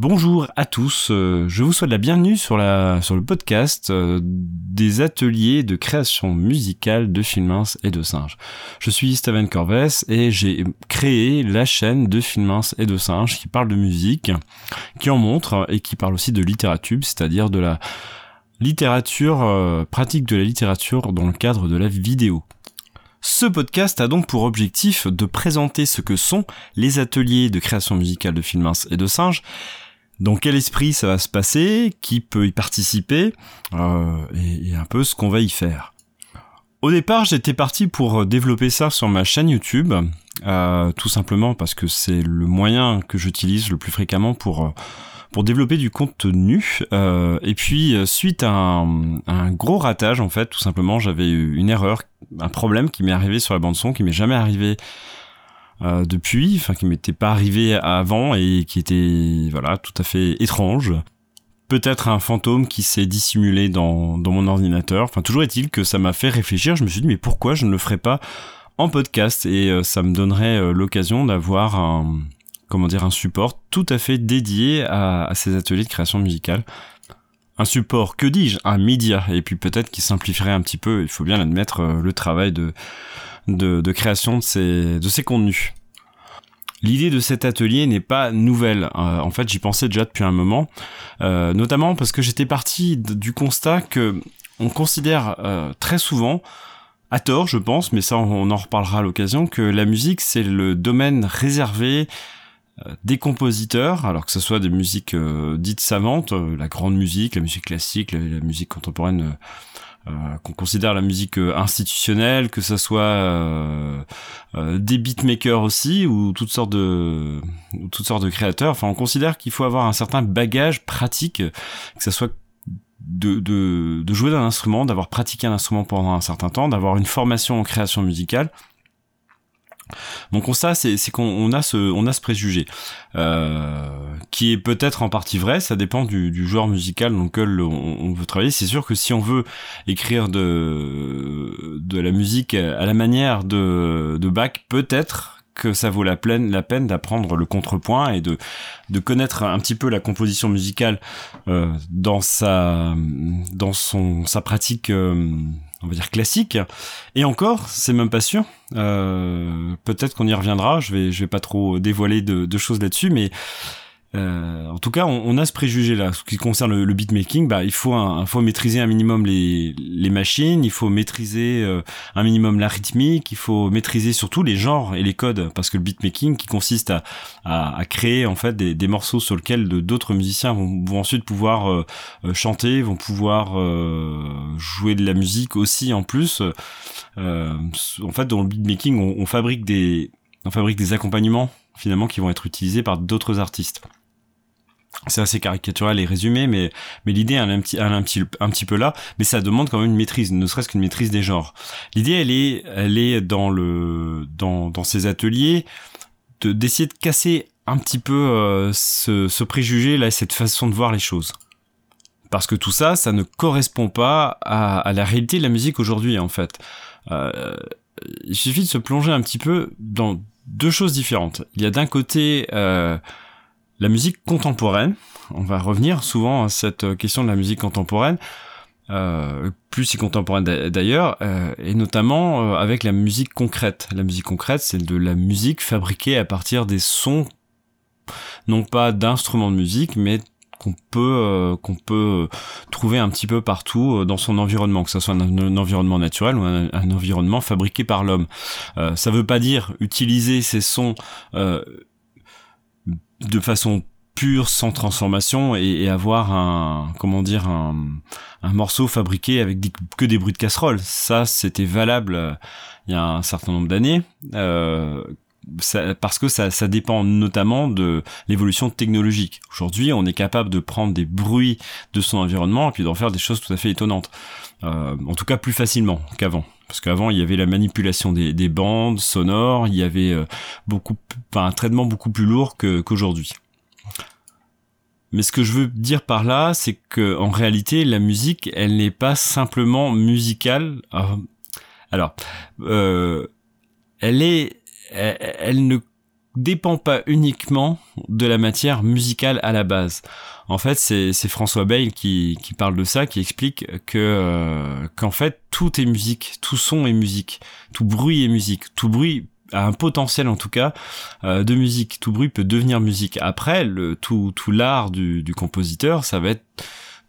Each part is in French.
Bonjour à tous, euh, je vous souhaite la bienvenue sur, le podcast euh, des ateliers de création musicale de Filmins et de Singes. Je suis Steven Corves et j'ai créé la chaîne de Filmins et de Singes qui parle de musique, qui en montre et qui parle aussi de littérature, c'est-à-dire de la littérature, euh, pratique de la littérature dans le cadre de la vidéo. Ce podcast a donc pour objectif de présenter ce que sont les ateliers de création musicale de Filmins et de Singes, dans quel esprit ça va se passer, qui peut y participer, euh, et, un peu ce qu'on va y faire. Au départ, j'étais parti pour développer ça sur ma chaîne YouTube, euh, tout simplement parce que c'est le moyen que j'utilise le plus fréquemment pour euh, pour développer du contenu. et puis suite à un, un, gros ratage en fait, tout simplement, j'avais eu une erreur, un problème qui m'est arrivé sur la bande son, qui m'est jamais arrivé euh, depuis, enfin qui m'était pas arrivé avant et qui était voilà tout à fait étrange. Peut-être un fantôme qui s'est dissimulé dans, dans mon ordinateur. Enfin toujours est-il que ça m'a fait réfléchir. Je me suis dit mais pourquoi je ne le ferais pas en podcast? Et euh, ça me donnerait euh, l'occasion d'avoir un comment dire un support tout à fait dédié à, à ces ateliers de création musicale un support, que dis-je, un média, et puis peut-être qui simplifierait un petit peu, il faut bien l'admettre, le travail de, de, création de ces, de ces contenus. L'idée de cet atelier n'est pas nouvelle. Euh, en fait, j'y pensais déjà depuis un moment, euh, notamment parce que j'étais parti du constat que on considère euh, très souvent, à tort, je pense, mais ça on en reparlera à l'occasion, que la musique c'est le domaine réservé des compositeurs, alors que ce soit des musiques dites savantes, la grande musique, la musique classique, la musique contemporaine qu'on considère la musique euh, institutionnelle, que ça soit euh, des beatmakers aussi ou toutes sortes de toutes sortes de créateurs. Enfin, on considère qu'il faut avoir un certain bagage pratique, que ça soit de jouer d'un instrument, d'avoir pratiqué un instrument pendant un certain temps, d'avoir une formation en création musicale mon constat, c'est qu'on a ce, on a ce préjugé, euh, qui est peut-être en partie vrai. Ça dépend du, du joueur musical dans lequel on, veut travailler. C'est sûr que si on veut écrire de, de la musique à la manière de, de Bach, peut-être que ça vaut la peine, la peine d'apprendre le contrepoint et de, de connaître un petit peu la composition musicale euh, dans sa, dans son, sa pratique. Euh, on va dire classique. Et encore, c'est même pas sûr. Euh, peut-être qu'on y reviendra. Je vais, je vais pas trop dévoiler de, de choses là-dessus, mais euh, en tout cas, on, a ce préjugé là. Ce qui concerne le, beatmaking, bah, il faut, un, faut maîtriser un minimum les, les machines, il faut maîtriser euh, un minimum la rythmique, il faut maîtriser surtout les genres et les codes, parce que le beatmaking, qui consiste à, à, créer en fait des, des, morceaux sur lesquels d'autres musiciens vont, vont, ensuite pouvoir euh, chanter, vont pouvoir jouer de la musique aussi en plus. en fait, dans le beatmaking, on, on fabrique des, on fabrique des accompagnements finalement qui vont être utilisés par d'autres artistes c'est assez caricatural et résumé, mais, mais l'idée elle est un petit, un, petit, peu là, mais ça demande quand même une maîtrise, ne serait-ce qu'une maîtrise des genres. L'idée, elle est, elle est dans le, dans, dans ces ateliers, de, d'essayer de casser un petit peu euh, ce, préjugé là, cette façon de voir les choses. Parce que tout ça, ça ne correspond pas à, à la réalité de la musique aujourd'hui, en fait. Euh, il suffit de se plonger un petit peu dans deux choses différentes. Il y a d'un côté euh, la musique contemporaine. On va revenir souvent à cette question de la musique contemporaine, euh, plus si contemporaine d'ailleurs, euh, et notamment euh, avec la musique concrète. La musique concrète, c'est de la musique fabriquée à partir des sons, non pas d'instruments de musique, mais qu'on peut euh, qu'on peut trouver un petit peu partout dans son environnement, que ce soit un, environnement naturel ou un, environnement fabriqué par l'homme. Euh, ça veut pas dire utiliser ces sons euh, de façon pure, sans transformation, et, avoir un, comment dire, un, un morceau fabriqué avec que des bruits de casserole. Ça, c'était valable euh, il y a un certain nombre d'années. Euh, parce que ça, ça, dépend notamment de l'évolution technologique. Aujourd'hui, on est capable de prendre des bruits de son environnement et puis d'en faire des choses tout à fait étonnantes. Euh, en tout cas, plus facilement qu'avant parce qu'avant il y avait la manipulation des, des bandes sonores, il y avait euh, beaucoup, enfin, un traitement beaucoup plus lourd qu'aujourd'hui. Mais ce que je veux dire par là, c'est que en réalité, la musique, elle n'est pas simplement musicale. Alors, euh, elle est, elle, ne dépend pas uniquement de la matière musicale à la base. En fait, c'est François Bayle qui, qui parle de ça, qui explique que euh, qu'en fait tout est musique, tout son est musique, tout bruit est musique, tout bruit a un potentiel en tout cas euh, de musique. Tout bruit peut devenir musique. Après, le tout tout l'art du, du compositeur, ça va être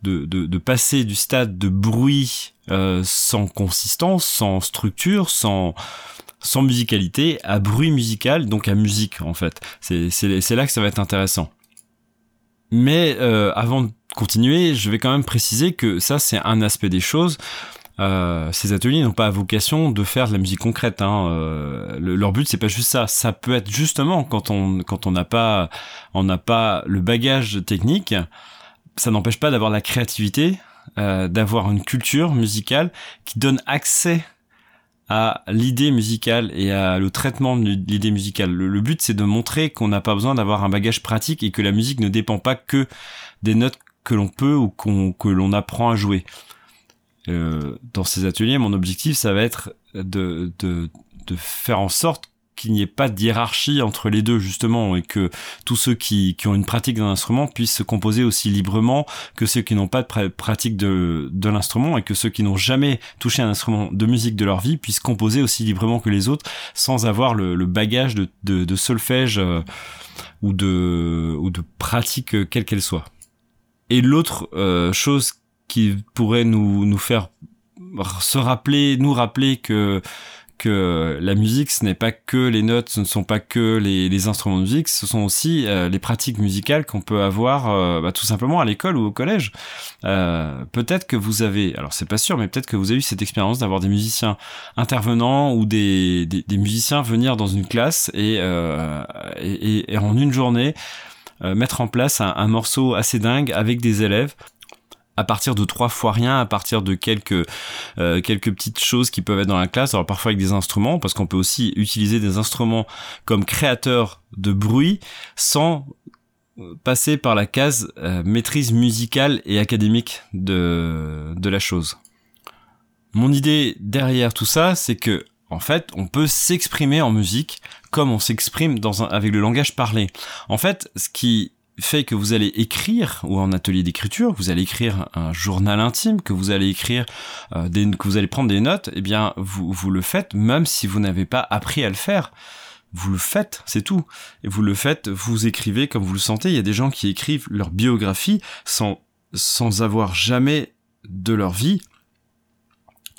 de, de, de, passer du stade de bruit euh, sans consistance, sans structure, sans sans musicalité à bruit musical, donc à musique en fait. C'est là que ça va être intéressant. Mais euh, avant de continuer, je vais quand même préciser que ça c'est un aspect des choses. Euh, ces ateliers n'ont pas vocation de faire de la musique concrète. Hein. Euh, leur but c'est pas juste ça. Ça peut être justement quand on quand on n'a pas on n'a pas le bagage technique, ça n'empêche pas d'avoir la créativité, euh, d'avoir une culture musicale qui donne accès à l'idée musicale et à le traitement de l'idée musicale. Le, but, c'est de montrer qu'on n'a pas besoin d'avoir un bagage pratique et que la musique ne dépend pas que des notes que l'on peut ou qu'on que l'on apprend à jouer. Euh, dans ces ateliers, mon objectif, ça va être de, de, de faire en sorte qu'il n'y ait pas de hiérarchie entre les deux justement et que tous ceux qui, qui ont une pratique d'un instrument puissent se composer aussi librement que ceux qui n'ont pas de pratique de, de l'instrument et que ceux qui n'ont jamais touché un instrument de musique de leur vie puissent composer aussi librement que les autres sans avoir le, le bagage de, de, de solfège euh, ou de ou de pratique euh, quelle qu'elle soit. Et l'autre euh, chose qui pourrait nous nous faire se rappeler, nous rappeler que que la musique, ce n'est pas que les notes, ce ne sont pas que les, instruments de musique, ce sont aussi euh, les pratiques musicales qu'on peut avoir euh, bah, tout simplement à l'école ou au collège. Euh, peut-être que vous avez, alors c'est pas sûr, mais peut-être que vous avez eu cette expérience d'avoir des musiciens intervenants ou des, des, musiciens venir dans une classe et, et, et, en une journée mettre en place un morceau assez dingue avec des élèves à partir de trois fois rien, à partir de quelques euh, quelques petites choses qui peuvent être dans la classe. Alors parfois avec des instruments, parce qu'on peut aussi utiliser des instruments comme créateurs de bruit sans euh, passer par la case euh, maîtrise musicale et académique de de la chose. Mon idée derrière tout ça, c'est que en fait, on peut s'exprimer en musique comme on s'exprime avec le langage parlé. En fait, ce qui fait que vous allez écrire ou en atelier d'écriture, vous allez écrire un journal intime, que vous allez écrire euh, des, que vous allez prendre des notes, eh bien vous vous le faites même si vous n'avez pas appris à le faire. Vous le faites, c'est tout. Et vous le faites, vous écrivez comme vous le sentez. Il y a des gens qui écrivent leur biographie sans sans avoir jamais de leur vie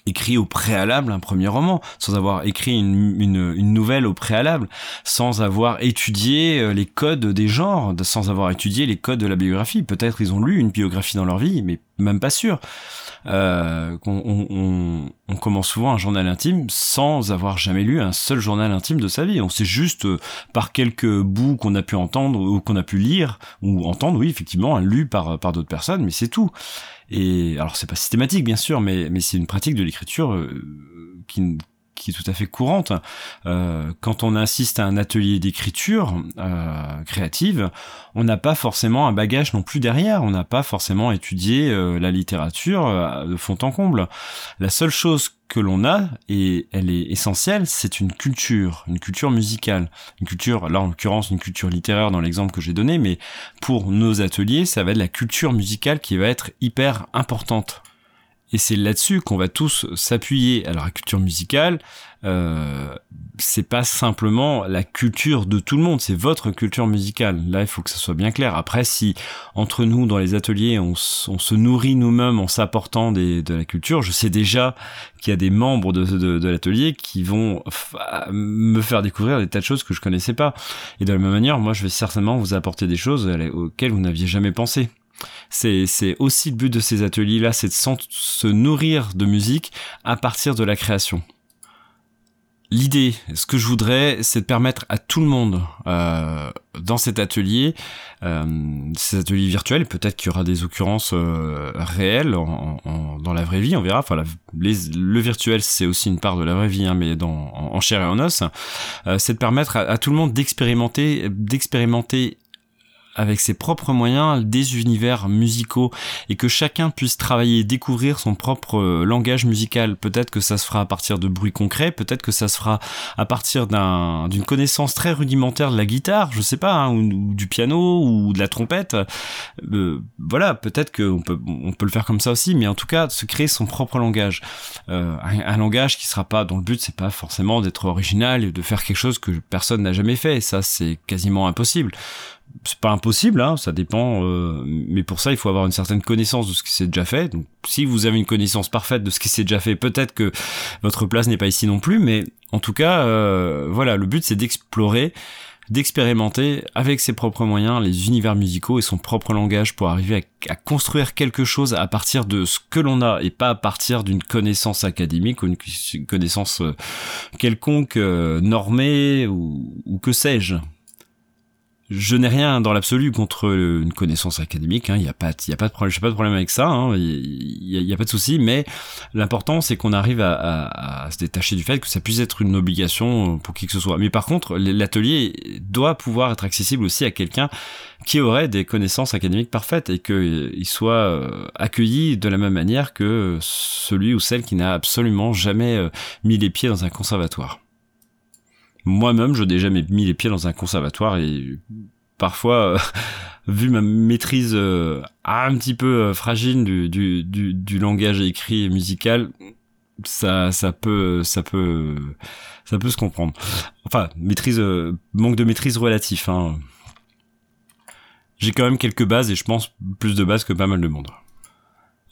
écrit au préalable un premier roman, sans avoir écrit une, une, nouvelle au préalable, sans avoir étudié euh, les codes des genres, sans avoir étudié les codes de la biographie. Peut-être ils ont lu une biographie dans leur vie, mais même pas sûr. Euh, on, commence souvent un journal intime sans avoir jamais lu un seul journal intime de sa vie. On sait juste euh, par quelques bouts qu'on a pu entendre ou qu'on a pu lire ou entendre, oui, effectivement, lu par par d'autres personnes, mais c'est tout. Et alors c'est pas systématique bien sûr, mais mais c'est une pratique de l'écriture euh, qui qui est tout à fait courante. Euh, quand on assiste à un atelier d'écriture euh, créative, on n'a pas forcément un bagage non plus derrière. On n'a pas forcément étudié euh, la littérature euh, de fond en comble. La seule chose que l'on a, et elle est essentielle, c'est une culture, une culture musicale, une culture, là en l'occurrence une culture littéraire dans l'exemple que j'ai donné, mais pour nos ateliers, ça va être la culture musicale qui va être hyper importante. Et c'est là-dessus qu'on va tous s'appuyer. Alors la culture musicale, euh, c'est pas simplement la culture de tout le monde, c'est votre culture musicale. Là, il faut que ça soit bien clair. Après, si entre nous dans les ateliers, on, se nourrit nous-mêmes en s'apportant de la culture, je sais déjà qu'il y a des membres de, de, l'atelier qui vont me faire découvrir des tas de choses que je connaissais pas. Et de la même manière, moi, je vais certainement vous apporter des choses auxquelles vous n'aviez jamais pensé. C'est, aussi le but de ces ateliers-là, c'est de se nourrir de musique à partir de la création. L'idée, ce que je voudrais, c'est de permettre à tout le monde euh, dans cet atelier, euh, ces ateliers virtuels, peut-être qu'il y aura des occurrences euh, réelles dans la vraie vie, on verra. Enfin, le virtuel, c'est aussi une part de la vraie vie, hein, mais en, chair et en os. c'est de permettre à tout le monde d'expérimenter, d'expérimenter avec ses propres moyens des univers musicaux et que chacun puisse travailler, découvrir son propre euh, langage musical. Peut-être que ça se fera à partir de bruits concrets, peut-être que ça se fera à partir d'une connaissance très rudimentaire de la guitare, je sais pas, hein, ou, du piano ou de la trompette. Euh, voilà, peut-être qu'on peut on peut le faire comme ça aussi, mais en tout cas se créer son propre langage, euh, un, langage qui sera pas dont le but c'est pas forcément d'être original et de faire quelque chose que personne n'a jamais fait. Ça c'est quasiment impossible c'est pas impossible, hein, ça dépend, euh, mais pour ça il faut avoir une certaine connaissance de ce qui s'est déjà fait. Donc si vous avez une connaissance parfaite de ce qui s'est déjà fait, peut-être que votre place n'est pas ici non plus, mais en tout cas, euh, voilà, le but c'est d'explorer, d'expérimenter avec ses propres moyens les univers musicaux et son propre langage pour arriver à, construire quelque chose à partir de ce que l'on a et pas à partir d'une connaissance académique ou une connaissance euh, quelconque normée ou que sais-je je n'ai rien dans l'absolu contre une connaissance académique. Il hein, n'y a pas, il y a pas de problème. J'ai pas de problème avec ça. Il hein, n'y a, pas de souci. Mais l'important, c'est qu'on arrive à, à, se détacher du fait que ça puisse être une obligation pour qui que ce soit. Mais par contre, l'atelier doit pouvoir être accessible aussi à quelqu'un qui aurait des connaissances académiques parfaites et qu'il soit euh, accueilli de la même manière que celui ou celle qui n'a absolument jamais euh, mis les pieds dans un conservatoire moi-même, je n'ai jamais mis les pieds dans un conservatoire et parfois, euh, vu ma maîtrise euh, un petit peu euh, fragile du, langage écrit et musical, ça peut se comprendre. Enfin, maîtrise, manque de maîtrise relatif. Hein. J'ai quand même quelques bases et je pense plus de bases que pas mal de monde.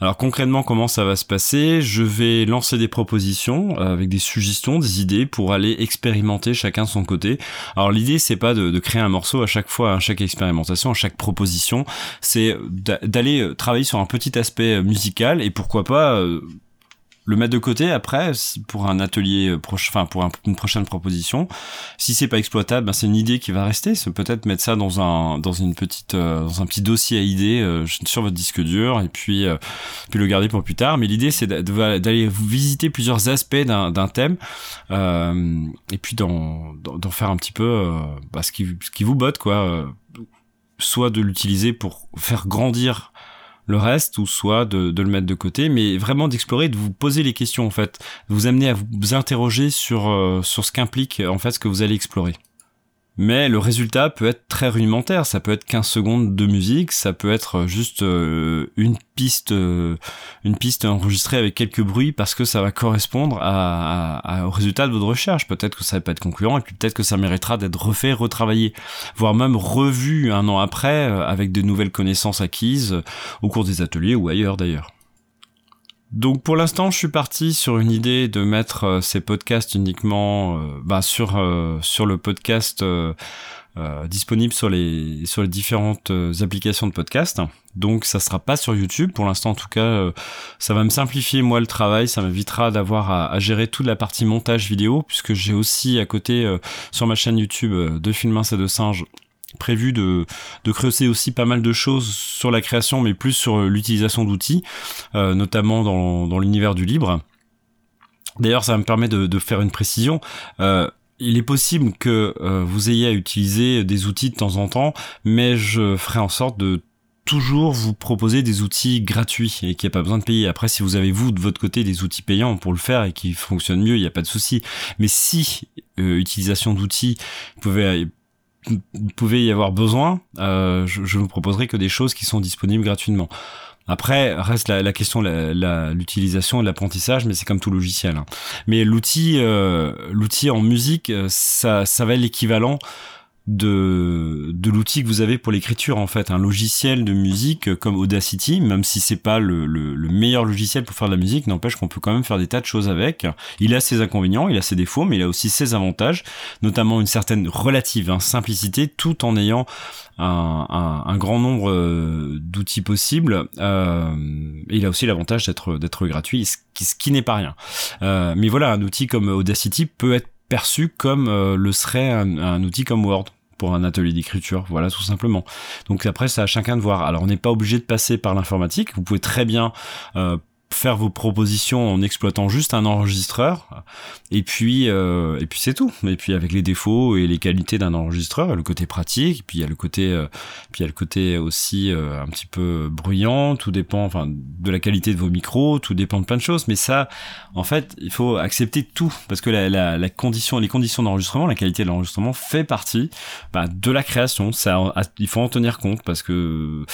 Alors concrètement, comment ça va se passer? Je vais lancer des propositions euh, avec des suggestions, des idées pour aller expérimenter chacun de son côté. Alors l'idée, c'est pas de, créer un morceau à chaque fois, à chaque expérimentation, à chaque proposition. C'est d'aller euh, travailler sur un petit aspect euh, musical et pourquoi pas le mettre de côté après pour un atelier euh, proche, enfin pour une prochaine proposition. Si c'est pas exploitable, ben c'est une idée qui va rester. C'est peut-être mettre ça dans un dans une petite euh, dans un petit dossier à idées euh, sur votre disque dur et puis puis le garder pour plus tard. Mais l'idée c'est d'aller visiter plusieurs aspects d'un thème et puis d'en faire un petit peu bah, ce qui ce qui vous botte quoi. soit de l'utiliser pour faire grandir le reste ou soit de, de, le mettre de côté, mais vraiment d'explorer, de vous poser les questions en fait, de vous amener à vous interroger sur, euh, sur ce qu'implique en fait ce que vous allez explorer. Mais le résultat peut être très rudimentaire, ça peut être 15 secondes de musique, ça peut être juste euh, une piste euh, une piste enregistrée avec quelques bruits parce que ça va correspondre à, au résultat de votre recherche. Peut-être que ça va pas être concluant et peut-être que ça méritera d'être refait, retravaillé, voire même revu un an après euh, avec de nouvelles connaissances acquises au cours des ateliers ou ailleurs d'ailleurs. Donc pour l'instant, je suis parti sur une idée de mettre euh, ces podcasts uniquement euh, bah, sur euh, sur le podcast disponible sur les sur les différentes applications de podcast. Donc ça sera pas sur YouTube pour l'instant en tout cas. ça va me simplifier moi le travail, ça m'évitera d'avoir à, gérer toute la partie montage vidéo puisque j'ai aussi à côté sur ma chaîne YouTube de Filmins et de Singes prévu de, de creuser aussi pas mal de choses sur la création, mais plus sur l'utilisation d'outils, euh, notamment dans, dans l'univers du libre. D'ailleurs, ça me permet de, de faire une précision. Euh, il est possible que euh, vous ayez à utiliser des outils de temps en temps, mais je ferai en sorte de toujours vous proposer des outils gratuits et qu'il n'y a pas besoin de payer. Après, si vous avez vous de votre côté des outils payants pour le faire et qui fonctionnent mieux, il n'y a pas de souci. Mais si utilisation d'outils, vous pouvez y avoir besoin, euh, je, je, vous proposerai que des choses qui sont disponibles gratuitement. Après, reste la, la question l'utilisation et de l'apprentissage, mais c'est comme tout logiciel. Hein. Mais l'outil, euh, l'outil en musique, euh, ça, ça va l'équivalent de, de l'outil que vous avez pour l'écriture en fait. Un logiciel de musique comme Audacity même si c'est pas le, le, le, meilleur logiciel pour faire de la musique n'empêche qu'on peut quand même faire des tas de choses avec. Il a ses inconvénients il a ses défauts mais il a aussi ses avantages notamment une certaine relative hein, simplicité tout en ayant un, un, grand nombre euh, d'outils possibles. Euh, il a aussi l'avantage d'être d'être gratuit ce qui, n'est pas rien. Euh, mais voilà un outil comme Audacity peut être perçu comme le serait un, un outil comme Word pour un atelier d'écriture, voilà tout simplement. Donc après c'est à chacun de voir. Alors on n'est pas obligé de passer par l'informatique, vous pouvez très bien euh, faire vos propositions en exploitant juste un enregistreur et puis euh, et puis c'est tout. Et puis avec les défauts et les qualités d'un enregistreur le côté pratique puis il y a le côté euh, puis il y a le côté aussi euh, un petit peu bruyant. Tout dépend enfin de la qualité de vos micros tout dépend de plein de choses. Mais ça en fait il faut accepter tout parce que la, la, la condition les conditions d'enregistrement la qualité de l'enregistrement fait partie bah, de la création. Ça il faut en tenir compte parce que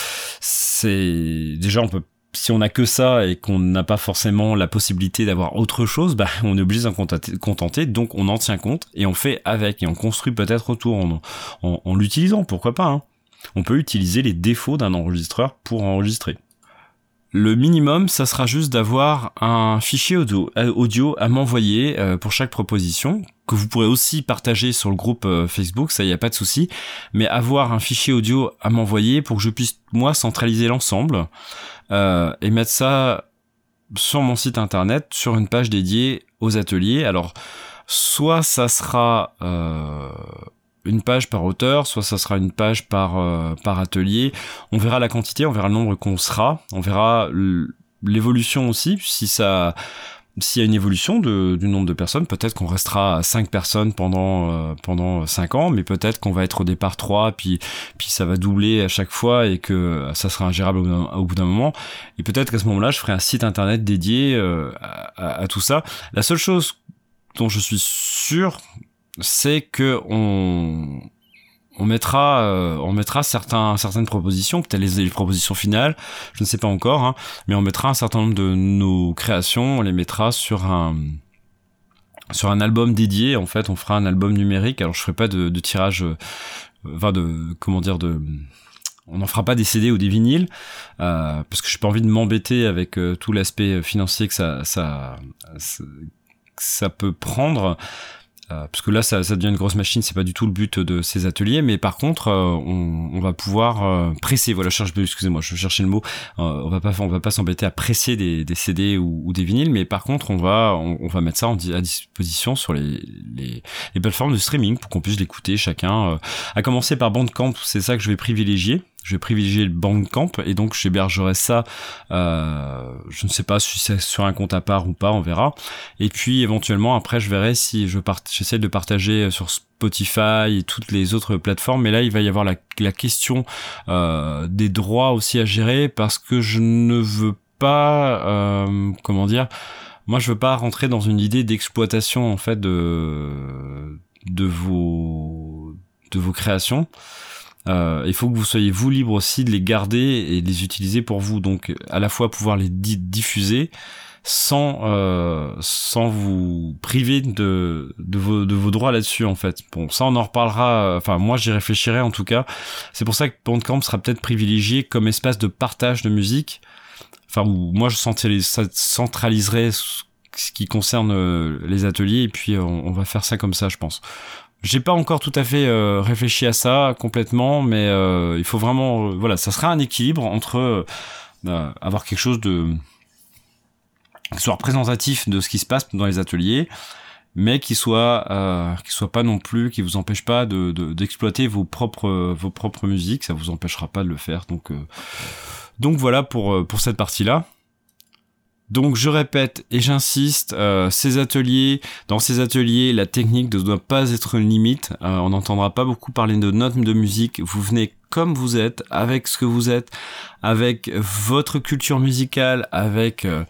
c'est déjà on peut si on n'a que ça et qu'on n'a pas forcément la possibilité d'avoir autre chose, bah, on est obligé d'en contenter, donc on en tient compte et on fait avec et on construit peut-être autour en, en, l'utilisant, pourquoi pas. Hein. On peut utiliser les défauts d'un enregistreur pour enregistrer. Le minimum, ça sera juste d'avoir un fichier audio, euh, à m'envoyer euh, pour chaque proposition, que vous pourrez aussi partager sur le groupe euh, Facebook, ça y a pas de souci, mais avoir un fichier audio à m'envoyer pour que je puisse moi centraliser l'ensemble et mettre ça sur mon site internet, sur une page dédiée aux ateliers. Alors, soit ça sera une page par auteur, soit ça sera une page par, euh, par atelier. On verra la quantité, on verra le nombre qu'on sera, on verra l'évolution aussi, si ça s'il y a une évolution de, du nombre de personnes, peut-être qu'on restera à 5 personnes pendant euh, pendant 5 ans, mais peut-être qu'on va être au départ 3, puis puis ça va doubler à chaque fois et que ça sera ingérable au, bout d'un moment. Et peut-être qu'à ce moment-là, je ferai un site internet dédié euh, à, à, tout ça. La seule chose dont je suis sûr, c'est que on on mettra euh, on mettra certains certaines propositions peut-être les, propositions finales je ne sais pas encore hein, mais on mettra un certain nombre de nos créations on les mettra sur un sur un album dédié en fait on fera un album numérique. Alors je ferai pas de, tirage euh, enfin de comment dire de on n'en fera pas des CD ou des vinyles euh, parce que j'ai pas envie de m'embêter avec tout l'aspect financier que ça ça ça peut prendre parce que là, ça, ça, devient une grosse machine, c'est pas du tout le but de ces ateliers, mais par contre, euh, on, on, va pouvoir euh, presser. Voilà, cherche, excusez-moi, je cherchais le mot. on va pas, on va pas s'embêter à presser des, des CD ou, ou, des vinyles, mais par contre, on va, on, va mettre ça en, à disposition sur les, les, les plateformes de streaming pour qu'on puisse l'écouter chacun. à commencer par Bandcamp, c'est ça que je vais privilégier je vais privilégier le Bandcamp. Et donc j'hébergerai ça euh, je ne sais pas si c'est sur un compte à part ou pas on verra. Et puis éventuellement après je verrai si je part j'essaie de partager sur Spotify et toutes les autres plateformes. Mais là il va y avoir la, la question euh, des droits aussi à gérer parce que je ne veux pas euh, comment dire moi je veux pas rentrer dans une idée d'exploitation en fait de de vos de vos créations euh, il faut que vous soyez vous libre aussi de les garder et de les utiliser pour vous. Donc à la fois pouvoir les diffuser sans euh, sans vous priver de de vos droits là-dessus en fait. Bon, ça on en reparlera. Enfin moi j'y réfléchirai en tout cas. C'est pour ça que Bandcamp sera peut-être privilégié comme espace de partage de musique. Enfin où moi je centraliserai ce qui concerne euh, les ateliers et puis on, on va faire ça comme ça je pense. J'ai pas encore tout à fait euh, réfléchi à ça complètement, mais euh, il faut vraiment, euh, voilà, ça sera un équilibre entre avoir quelque chose de qui soit représentatif de ce qui se passe dans les ateliers, mais qui soit qui soit pas non plus, qui vous empêche pas de d'exploiter vos propres vos propres musiques, ça vous empêchera pas de le faire. Donc donc voilà pour pour cette partie là. Donc je répète et j'insiste, euh, ces ateliers, dans ces ateliers, la technique ne doit pas être une limite. Euh, on n'entendra pas beaucoup parler de notes de musique. Vous venez comme vous êtes, avec ce que vous êtes, avec votre culture musicale, avec euh,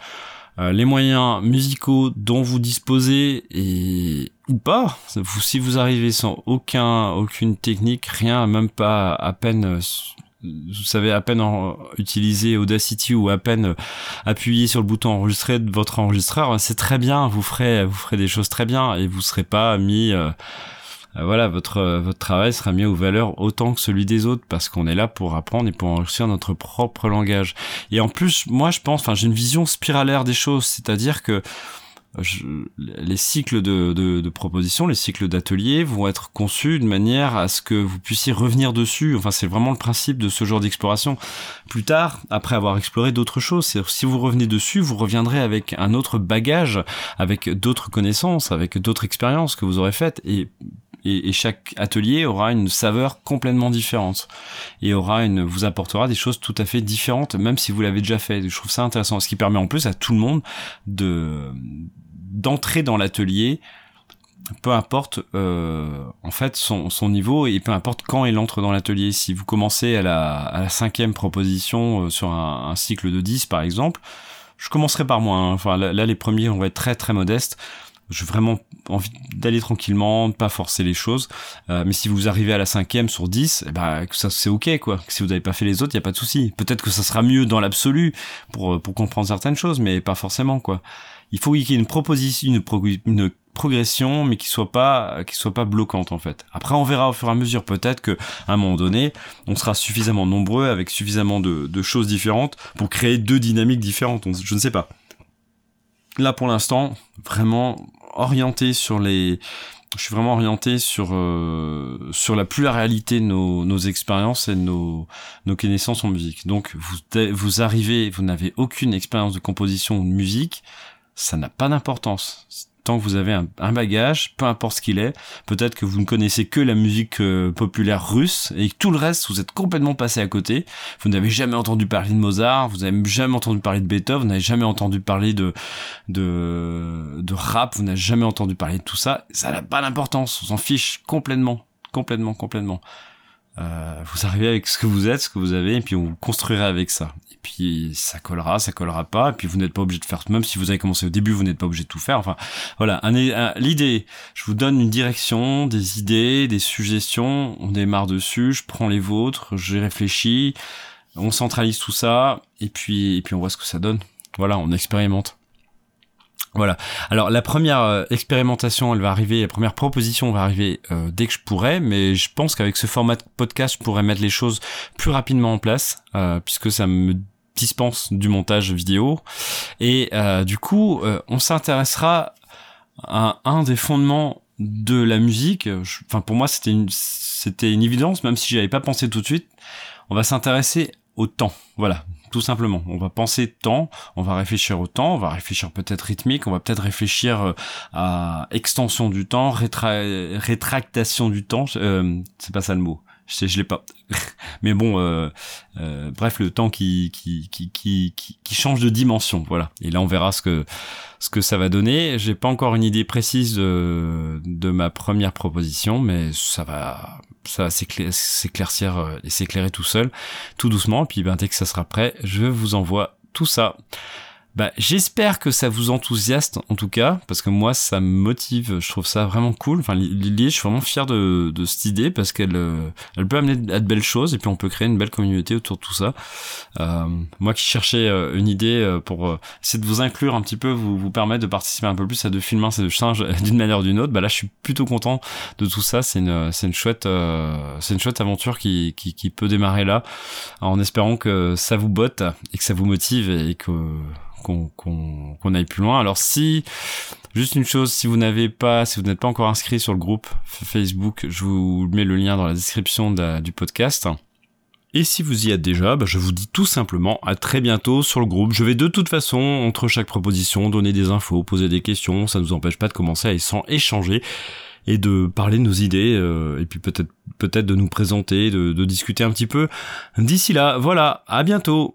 les moyens musicaux dont vous disposez et ou pas. si vous arrivez sans aucun, aucune technique, rien, même pas à peine vous savez à peine utiliser Audacity ou à peine appuyer sur le bouton enregistrer de votre enregistreur, c'est très bien, vous ferez vous ferez des choses très bien et vous serez pas mis euh, euh, voilà, votre votre travail sera mis aux valeurs autant que celui des autres parce qu'on est là pour apprendre et pour enregistrer notre propre langage. Et en plus, moi je pense enfin j'ai une vision spiralaire des choses, c'est-à-dire que les cycles de, de, de propositions, les cycles d'ateliers vont être conçus de manière à ce que vous puissiez revenir dessus. Enfin, c'est vraiment le principe de ce genre d'exploration. Plus tard, après avoir exploré d'autres choses, si vous revenez dessus, vous reviendrez avec un autre bagage, avec d'autres connaissances, avec d'autres expériences que vous aurez faites. Et et, chaque atelier aura une saveur complètement différente et aura une vous apportera des choses tout à fait différentes même si vous l'avez déjà fait je trouve ça intéressant ce qui permet en plus à tout le monde de d'entrer dans l'atelier peu importe euh, en fait son, niveau et peu importe quand il entre dans l'atelier si vous commencez à la, cinquième proposition euh, sur un, cycle de 10 par exemple je commencerai par moi hein. enfin là, les premiers on va être très très modestes j'ai vraiment envie d'aller tranquillement, pas forcer les choses. Euh, mais si vous arrivez à la cinquième sur 10, eh ben, ça c'est ok quoi. Si vous n'avez pas fait les autres, il y a pas de souci. Peut-être que ça sera mieux dans l'absolu pour pour comprendre certaines choses, mais pas forcément quoi. Il faut qu'il y ait une proposition, une, une progression, mais qui soit pas qui soit pas bloquante en fait. Après, on verra au fur et à mesure. Peut-être que à un moment donné, on sera suffisamment nombreux avec suffisamment de, de choses différentes pour créer deux dynamiques différentes. Je ne sais pas là pour l'instant vraiment orienté sur les je suis vraiment orienté sur euh, sur la plus la réalité de nos, nos expériences et nos nos connaissances en musique. Donc vous vous arrivez, vous n'avez aucune expérience de composition ou de musique, ça n'a pas d'importance tant que vous avez un, bagage, peu importe ce qu'il est, peut-être que vous ne connaissez que la musique euh, populaire russe et que tout le reste, vous êtes complètement passé à côté. Vous n'avez jamais entendu parler de Mozart, vous n'avez jamais entendu parler de Beethoven, vous n'avez jamais entendu parler de, de, de rap, vous n'avez jamais entendu parler de tout ça. Ça n'a pas d'importance, on s'en fiche complètement, complètement, complètement. Euh, vous arrivez avec ce que vous êtes, ce que vous avez, et puis on construira avec ça. Puis ça collera, ça collera pas, puis vous n'êtes pas obligé de faire, même si vous avez commencé au début, vous n'êtes pas obligé de tout faire. Enfin, voilà, l'idée, je vous donne une direction, des idées, des suggestions, on démarre dessus, je prends les vôtres, j'ai réfléchi, on centralise tout ça, et puis, et puis on voit ce que ça donne. Voilà, on expérimente. Voilà. Alors la première euh, expérimentation, elle va arriver, la première proposition va arriver euh, dès que je pourrai, mais je pense qu'avec ce format de podcast, je pourrais mettre les choses plus rapidement en place, euh, puisque ça me dispense du montage vidéo. Et du coup, on s'intéressera à un des fondements de la musique. Enfin, pour moi, c'était une, c'était une évidence, même si j'avais pas pensé tout de suite. On va s'intéresser au temps. Voilà tout simplement. On va penser temps, on va réfléchir au temps, on va réfléchir peut-être rythmique, on va peut-être réfléchir euh, à extension du temps, rétractation du temps. Euh, c'est pas ça le mot. Je sais, je l'ai pas. Mais bon, euh, euh, bref, le temps qui qui, qui qui qui change de dimension, voilà. Et là, on verra ce que ce que ça va donner. J'ai pas encore une idée précise de, de ma première proposition, mais ça va ça va s'éclaircir euh, et s'éclairer tout seul, tout doucement. Puis ben, dès que ça sera prêt, je vous envoie tout ça. Bah, j'espère que ça vous enthousiaste en tout cas, parce que moi ça me motive, je trouve ça vraiment cool. Enfin, l'idée, je suis vraiment fier de, de cette idée parce qu'elle euh, elle peut amener à de belles choses et puis on peut créer une belle communauté autour de tout ça. Euh, moi qui cherchais euh, une idée euh, pour essayer de vous inclure un petit peu, vous, vous permettre de participer un peu plus à de films et de singes d'une manière ou d'une autre, bah là je suis plutôt content de tout ça. C'est une, c'est une chouette, c'est une chouette aventure qui, qui, qui peut démarrer là, en espérant que ça vous botte et que ça vous motive et que qu'on aille plus loin. Alors si juste une chose, si vous n'avez pas, si vous n'êtes pas encore inscrit sur le groupe Facebook, je vous mets le lien dans la description du podcast. Et si vous y êtes déjà, bah, je vous dis tout simplement à très bientôt sur le groupe. Je vais de toute façon, entre chaque proposition, donner des infos, poser des questions. Ça ne nous empêche pas de commencer à échanger et de parler de nos idées euh, et puis peut-être peut-être de nous présenter, de discuter un petit peu. D'ici là, voilà, à bientôt.